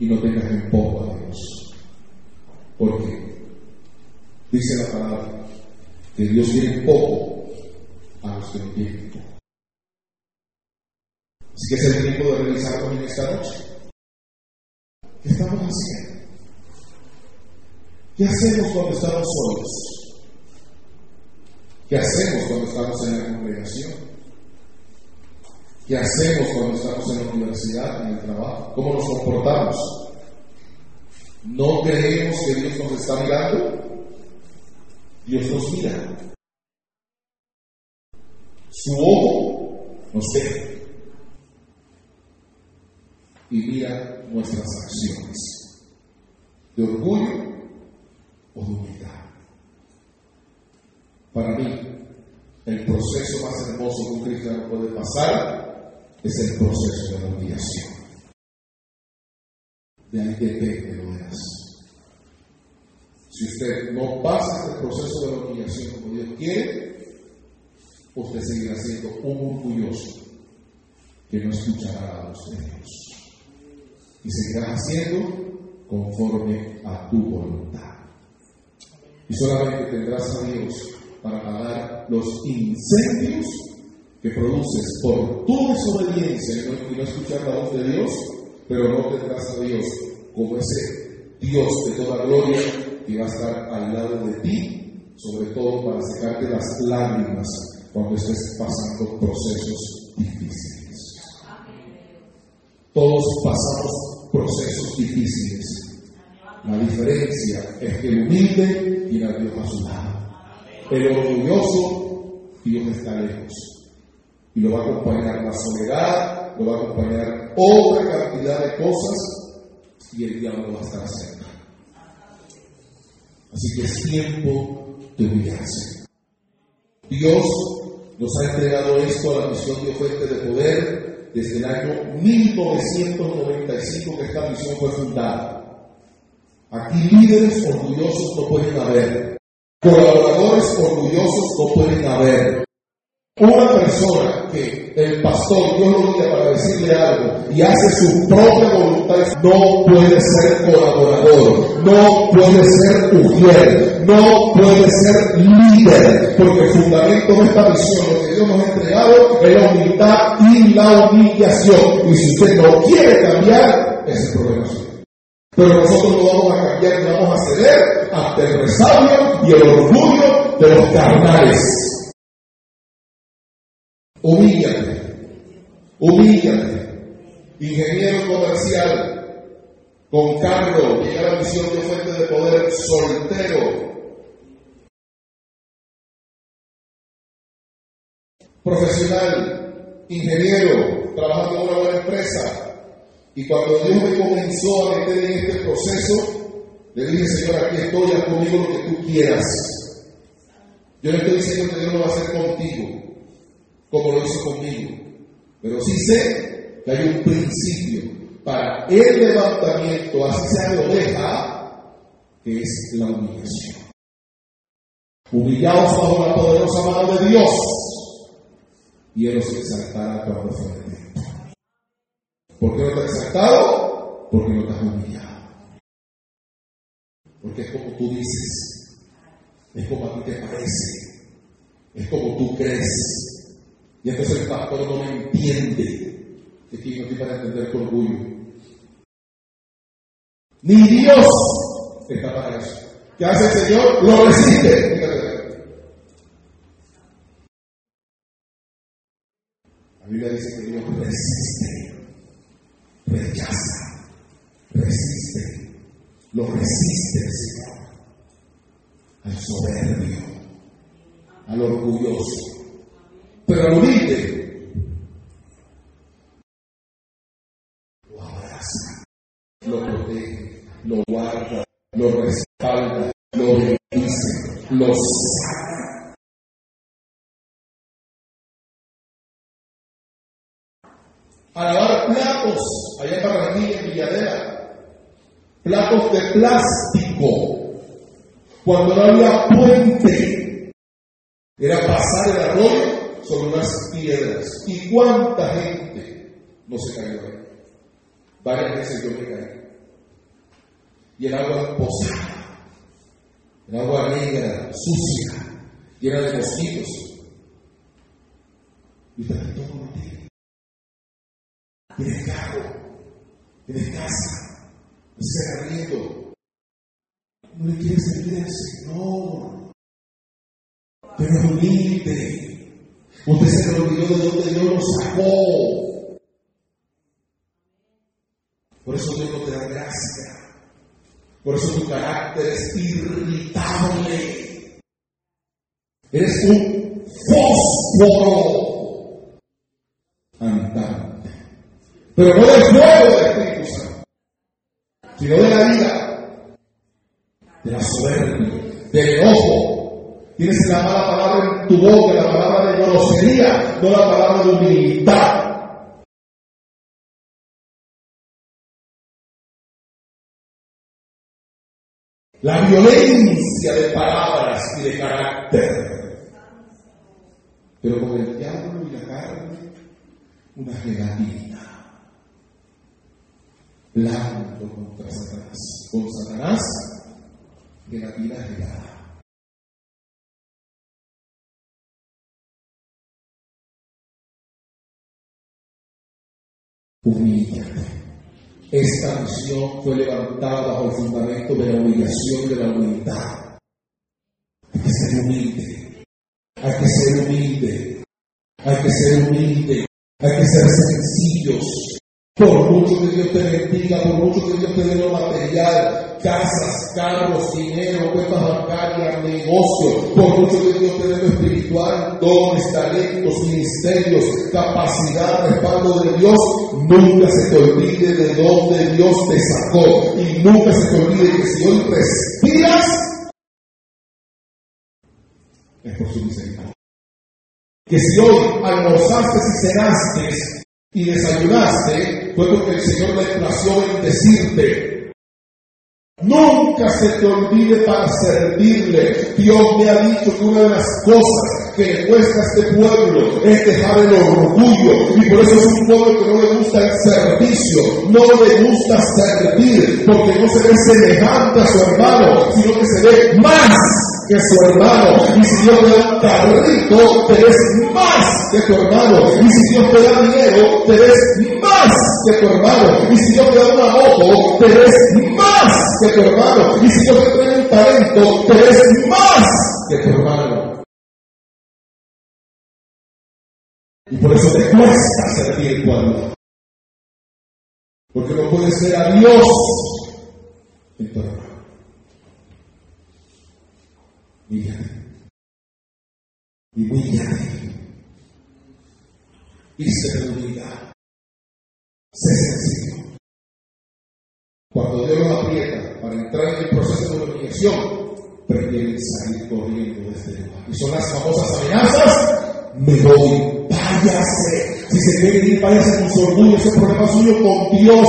Y no tengas en poco a Dios. Porque dice la palabra que Dios tiene poco a los que. Así que es el tiempo de revisarnos en esta noche. ¿Qué estamos haciendo? ¿Qué hacemos cuando estamos solos? ¿Qué hacemos cuando estamos en la congregación? ¿Qué hacemos cuando estamos en la universidad, en el trabajo? ¿Cómo nos comportamos? ¿No creemos que Dios nos está mirando? Dios nos mira. Su ojo nos ve y mira nuestras acciones de orgullo o de humildad. Para mí, el proceso más hermoso que un cristiano puede pasar es el proceso de la humillación. De ahí depende lo demás. Si usted no pasa el proceso de la humillación como Dios quiere, usted seguirá siendo un orgulloso que no escuchará la voz de Dios. Y seguirá haciendo conforme a tu voluntad. Y solamente tendrás a Dios para apagar los incendios que produces por tu desobediencia y no, escuchar la voz de Dios, pero no tendrás a Dios como ese Dios de toda gloria que va a estar al lado de ti, sobre todo para secarte las lágrimas cuando estés pasando procesos difíciles. Todos pasamos procesos difíciles. La diferencia es que el humilde tiene a Dios a su lado. El orgulloso, Dios está lejos. Y lo va a acompañar la soledad, lo va a acompañar otra cantidad de cosas y el diablo va a estar cerca. Así que es tiempo de humillarse. Dios nos ha entregado esto a la misión de fuente de poder desde el año 1995 que esta misión fue fundada. Aquí líderes orgullosos no pueden haber. Colaboradores orgullosos no pueden haber. Una persona que el pastor Dios lo guía para decirle algo y hace su propia voluntad no puede ser colaborador, no puede ser mujer, no puede ser líder, porque el fundamento de esta misión, lo que Dios nos ha entregado, es la humildad y la humillación. Y si usted no quiere cambiar, ese es el problema. Pero nosotros no vamos a cambiar, no vamos a ceder ante el resabio y el orgullo de los carnales. Humíllate, humíllate. Ingeniero comercial, con cargo, llega a la misión de fuente de poder soltero. Profesional, ingeniero, trabajando en una buena empresa, y cuando Dios me comenzó a meter en este proceso, le dije, Señor, aquí estoy, haz conmigo lo que tú quieras. Yo no estoy diciendo que Dios lo va a hacer contigo, como lo hizo conmigo. Pero sí sé que hay un principio para el levantamiento, así sea de oveja, que es la humillación. Humillados bajo la poderosa mano de Dios, y Él os exaltará cuando fuere tiempo. ¿Por qué no te has exaltado? Porque no te has humillado. Porque es como tú dices, es como a ti te parece, es como tú crees. Y entonces el pastor no me entiende. Que aquí no estoy para entender tu orgullo. Ni Dios está para eso. ¿Qué hace el Señor? Lo resiste. La Biblia dice que Dios resiste, rechaza, resiste, lo resiste Señor al soberbio, al orgulloso. Pero humilde casa. Lo protege, lo guarda, lo respalda, lo bendice, lo sana. A platos, allá en Barranquilla, en Villadera, platos de plástico, cuando no había puente, era pasar el arroyo sobre unas piedras. ¿Y cuánta gente no se cayó ahí? Varias veces yo me caí. Y el agua posada, el agua negra, sucia, llena de mosquitos. Y te todo contigo. Tienes carro, tienes casa, estás arriendo. No le quieres servir al Señor. Pero humilde. Usted se olvidó de dónde Dios lo sacó. Por eso Dios no te da gracia. Por eso tu carácter es irritable. Eres un fósforo andante. Pero no del fuego del Espíritu Santo, sino de la vida, de la soberbia, del enojo. Tienes la mala palabra en tu boca, la palabra de grosería, no la palabra de humildad. La violencia de palabras y de carácter. Pero con el diablo y la carne, una gelatina. Blanco contra Satanás. Con Satanás, gelatina gelada. Humíllate. Esta misión fue levantada bajo el fundamento de la humillación de la humildad. Hay que ser humilde. Hay que ser humilde. Hay que ser humilde. Hay que ser sencillos. Por mucho que Dios te bendiga, por mucho que Dios te dé lo material, casas, carros, dinero, cuentas bancarias, negocios, por mucho que Dios te dé lo espiritual, dones, talentos, ministerios, capacidad, respaldo de Dios, nunca se te olvide de dónde Dios te sacó y nunca se te olvide que si hoy respiras, es por su misericordia. Que si hoy almorzaste y cenaste y desayunaste, fue porque el Señor le plació bendecirte. Nunca se te olvide para servirle. Dios me ha dicho que una de las cosas que le cuesta a este pueblo es dejar el orgullo. Y por eso es un pueblo que no le gusta el servicio, no le gusta servir, porque no se ve semejante a su hermano, sino que se ve más que su hermano. Y si Dios te da un carrito, te ves más que tu hermano. Y si Dios te da dinero, te ves más que tu hermano. Y si Dios te da una moto, te ves más que tu hermano. Y si Dios te trae un talento, te ves más que tu hermano. Y por eso te cuesta servir pueblo. Porque no puedes ver a Dios en tu hermano. Humíllate. Y humíllate. Sé de humildad. Sé sencillo. Cuando Dios los aprieta para entrar en el proceso de humillación, prefieren salir corriendo de este lugar. Y son las famosas amenazas. Me voy, váyase. Si se quiere ir, váyase con su orgullo, ese problema suyo con Dios.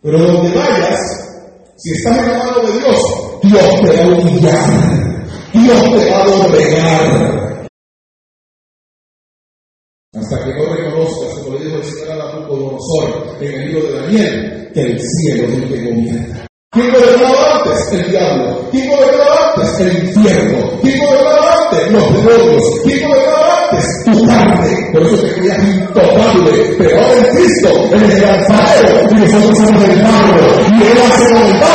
Pero donde vayas, si estás en la mano de Dios, Dios te va a humillar. Dios te va a doblegar. Hasta que no reconozcas, como le dijo el Señor a Nabucodonosor en el libro de Daniel, que el cielo es el que gobierna. ¿Quién gobernaba antes? El diablo. ¿Quién gobernaba antes? El infierno. ¿Quién gobernaba antes? Los demonios. ¿Quién gobernaba antes? Tu carne. Por eso te creías intocable. Pero ahora en Cristo, Él es el alfarero y nosotros somos el barro.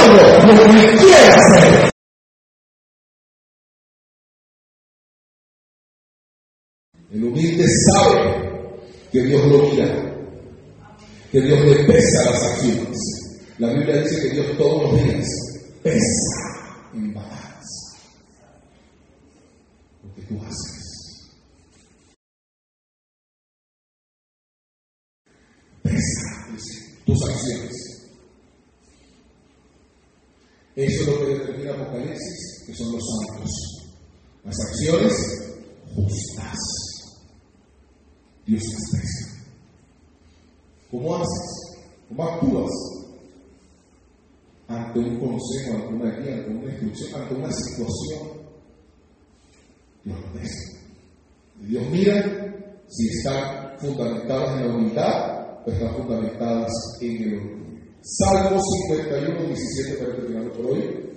Lo que quiere hacer. El humilde sabe que Dios lo mira, que Dios le pesa las acciones. La Biblia dice que Dios todos los días pesa en balanza lo que tú haces. tus acciones. Eso es lo que determina Apocalipsis, que son los santos. Las acciones justas. Dios las aprecia. ¿Cómo haces? ¿Cómo actúas? Ante un consejo, ante una guía, ante una instrucción, ante una situación. Dios lo aprecia. Dios mira si están fundamentadas en la unidad o están fundamentadas en el orgullo. Salmo 51, 17 para terminar por hoy.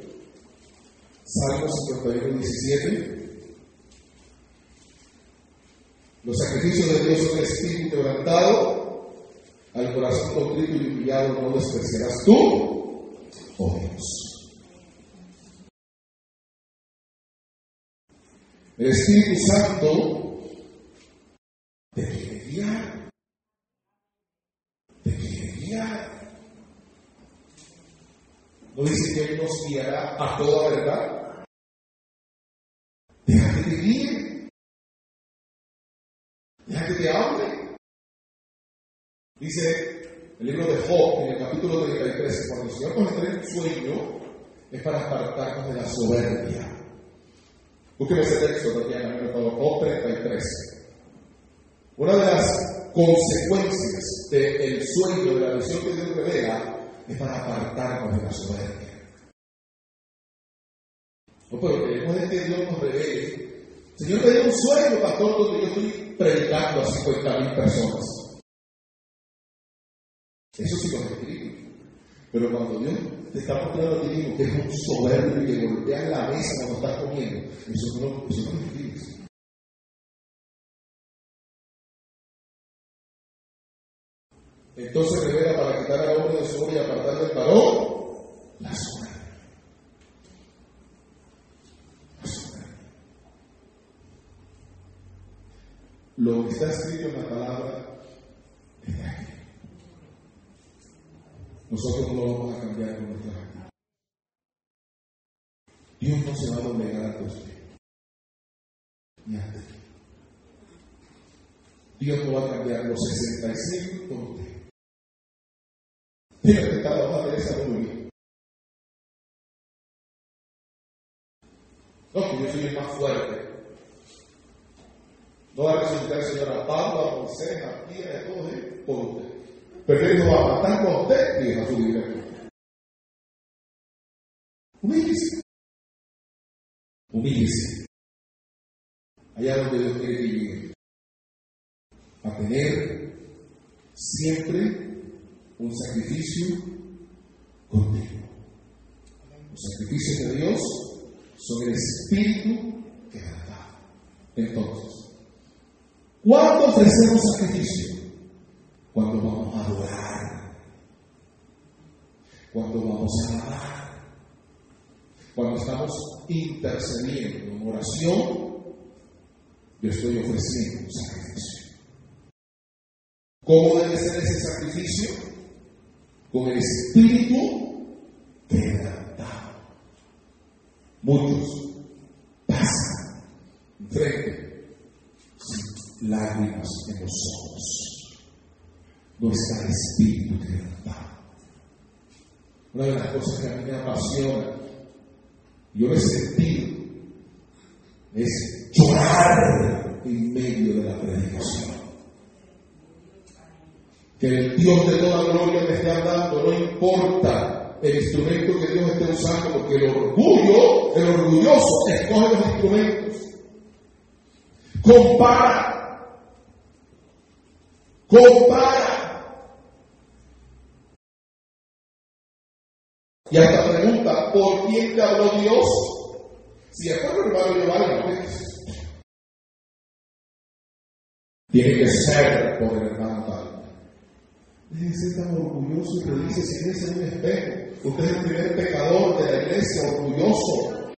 Salmo 51, 17. Los sacrificios de Dios son espíritu quebrantado, al corazón contrito y humillado no despreciarás tú, oh Dios. El Espíritu Santo te ¿No dice que Él nos guiará a toda verdad? Deja que te guíe. Deja que te hable. Dice el libro de Job, en el capítulo 33, cuando el Señor nos trae un sueño, es para apartarnos de la soberbia. Búsqueme ese texto, Tatiana, por favor, Job 33. Una de las consecuencias del sueño, de la visión que Dios revela, es para apartarnos de la soberbia. No, pero queremos es que Dios nos revele. Señor me dio un sueño, pastor, donde yo estoy predicando a 50 mil personas. Eso sí lo escrito. Pero cuando Dios te está mostrando ti mismo que es un soberbio y que golpea la mesa cuando estás comiendo, eso no, eso no lo escribes. Entonces revela para quitar al hombre de su obra y apartar del varón la soberbia. La soberbia. Lo que está escrito en la palabra es de aquí. Nosotros no lo vamos a cambiar con nuestras actitudes. Dios no se va a doblegar a usted. Ni a ti. Dios no va a cambiar los 65 con usted. Tiene que mamá Teresa muy bien. No, que yo soy el más fuerte. No va a resucitar el Señor a Pablo, a Moisés, a Pía, a todos ellos, por usted. No va a matar con usted y deja su aquí. Humíllese. Humíllese. Allá donde Dios quiere que llegue. A tener siempre un sacrificio contigo. Los sacrificios de Dios son el espíritu que da. Entonces, ¿cuándo ofrecemos sacrificio? Cuando vamos a adorar, cuando vamos a amar, cuando estamos intercediendo en oración, yo estoy ofreciendo un sacrificio. ¿Cómo debe ser ese sacrificio? Con el espíritu quebrantado. Muchos pasan frente sin lágrimas en los ojos no está el espíritu quebrantado. Una de las cosas que a mí me apasiona, yo he sentido, es llorar en medio de la predicación. Que el Dios de toda gloria me esté hablando, no importa el instrumento que Dios esté usando, porque el orgullo, el orgulloso, escoge los instrumentos. Compara. Compara. Y hasta pregunta, ¿por quién te habló Dios? Si es por hermano yo valgo, tiene que ser por el hermano ser tan orgulloso y le dice, si es en un espejo. Usted es el primer pecador de la iglesia, orgulloso.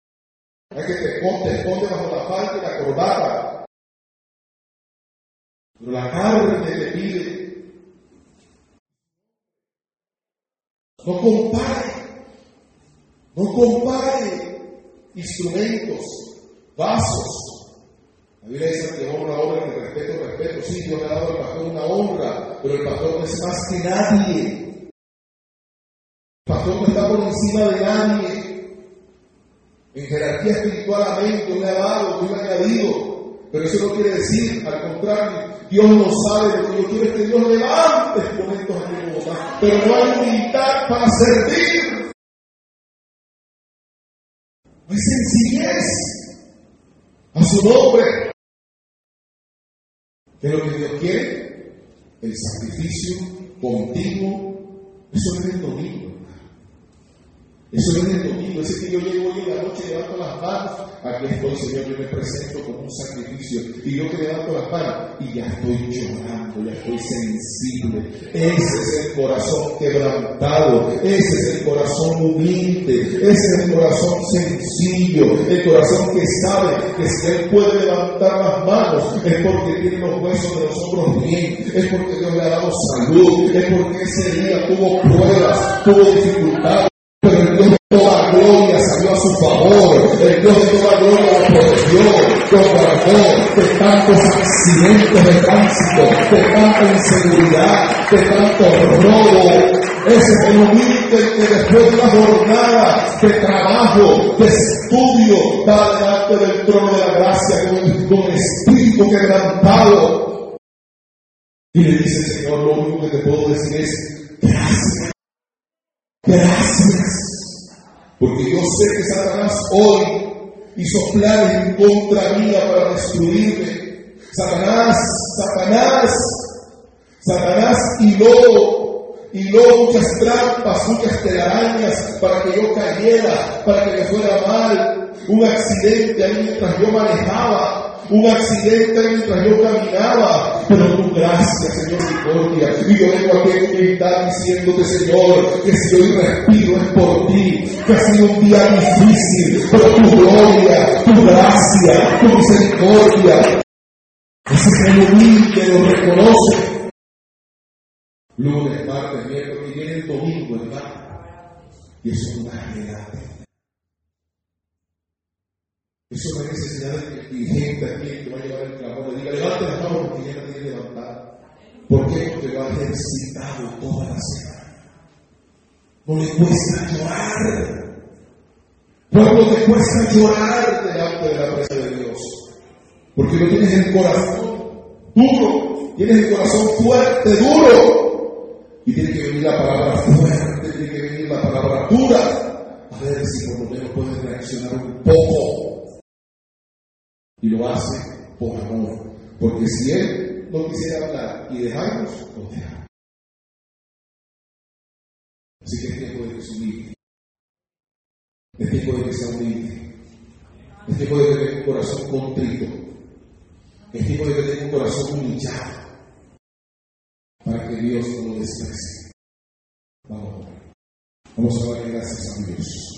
Hay que te esconde, esconde bajo la falda y la corbata. Pero la carne le pide. No compare. No compare instrumentos, vasos. La Biblia dice que honra, honra, que respeto, respeto. Sí, Dios le ha dado al pastor una honra, pero el pastor no es más que nadie. Pastor no está por encima de nadie. En jerarquía espiritual, amén, Dios le ha dado, Dios le ha añadido. Pero eso no quiere decir, al contrario, Dios no sabe lo que yo quiero que Dios levante exponentes aquí en Bogotá. Pero no hay humildad para servir. No hay sencillez a su nombre. ¿Qué lo que Dios quiere? El sacrificio continuo. Eso es el domingo. Eso el domingo, ese que yo llego hoy en la noche y levanto las manos, aquí estoy, Señor, yo me presento como un sacrificio, y yo que levanto las manos, y ya estoy llorando, ya estoy sensible. Ese es el corazón quebrantado, ese es el corazón humilde, ese es el corazón sencillo, el corazón que sabe que si Él puede levantar las manos, es porque tiene los huesos de los hombros bien, es porque Dios le ha dado salud, es porque ese día tuvo pruebas, tuvo dificultades. Gloria salió a su favor. El Dios de toda gloria lo protegió, lo guardó de tantos accidentes de tránsito, de tanta inseguridad, de tanto robo. Ese es humilde que después de una jornada de trabajo, de estudio, va delante del trono de la gracia con, con espíritu quebrantado. Y le dice, Señor, lo único que te puedo decir es, gracias. Gracias. Porque yo sé que Satanás hoy hizo planes en contra mía para destruirme. Satanás, Satanás, Satanás hiló, hiló muchas trampas, muchas telarañas para que yo cayera, para que me fuera mal. Un accidente ahí mientras yo manejaba, un accidente mientras yo caminaba, pero tu gracia, Señor, misericordia. Y yo vengo aquí en humildad diciéndote, Señor, que si hoy respiro es por ti, que ha sido un día difícil, pero tu gloria, tu gracia, tu misericordia. Ese es el humilde lo reconoce. Lunes, martes, miércoles, viene el domingo, hermano. Y eso es una generate. Eso me necesidad de que el dirigente aquí, que va a llevar el clamor, le diga, levante la mano porque ya la tiene levantar. ¿Por qué? Porque lo ha ejercitado toda la semana. No le cuesta llorar. Pueblo te cuesta llorar delante de la presencia de Dios. Porque no tienes el corazón duro, tienes el corazón fuerte, duro. Y tiene que venir la palabra fuerte, tiene que venir la palabra dura. A ver si por lo menos puedes reaccionar un poco lo hace por amor. Porque si Él no quisiera hablar y dejarnos, nos deja. Así que es tiempo de que se humilde. Es tiempo de que sea humilde. Es tiempo de que tenga un corazón contrito. Es tiempo de que tenga un corazón humillado. Para que Dios no lo desprecie. Vamos a Vamos a darle gracias a Dios.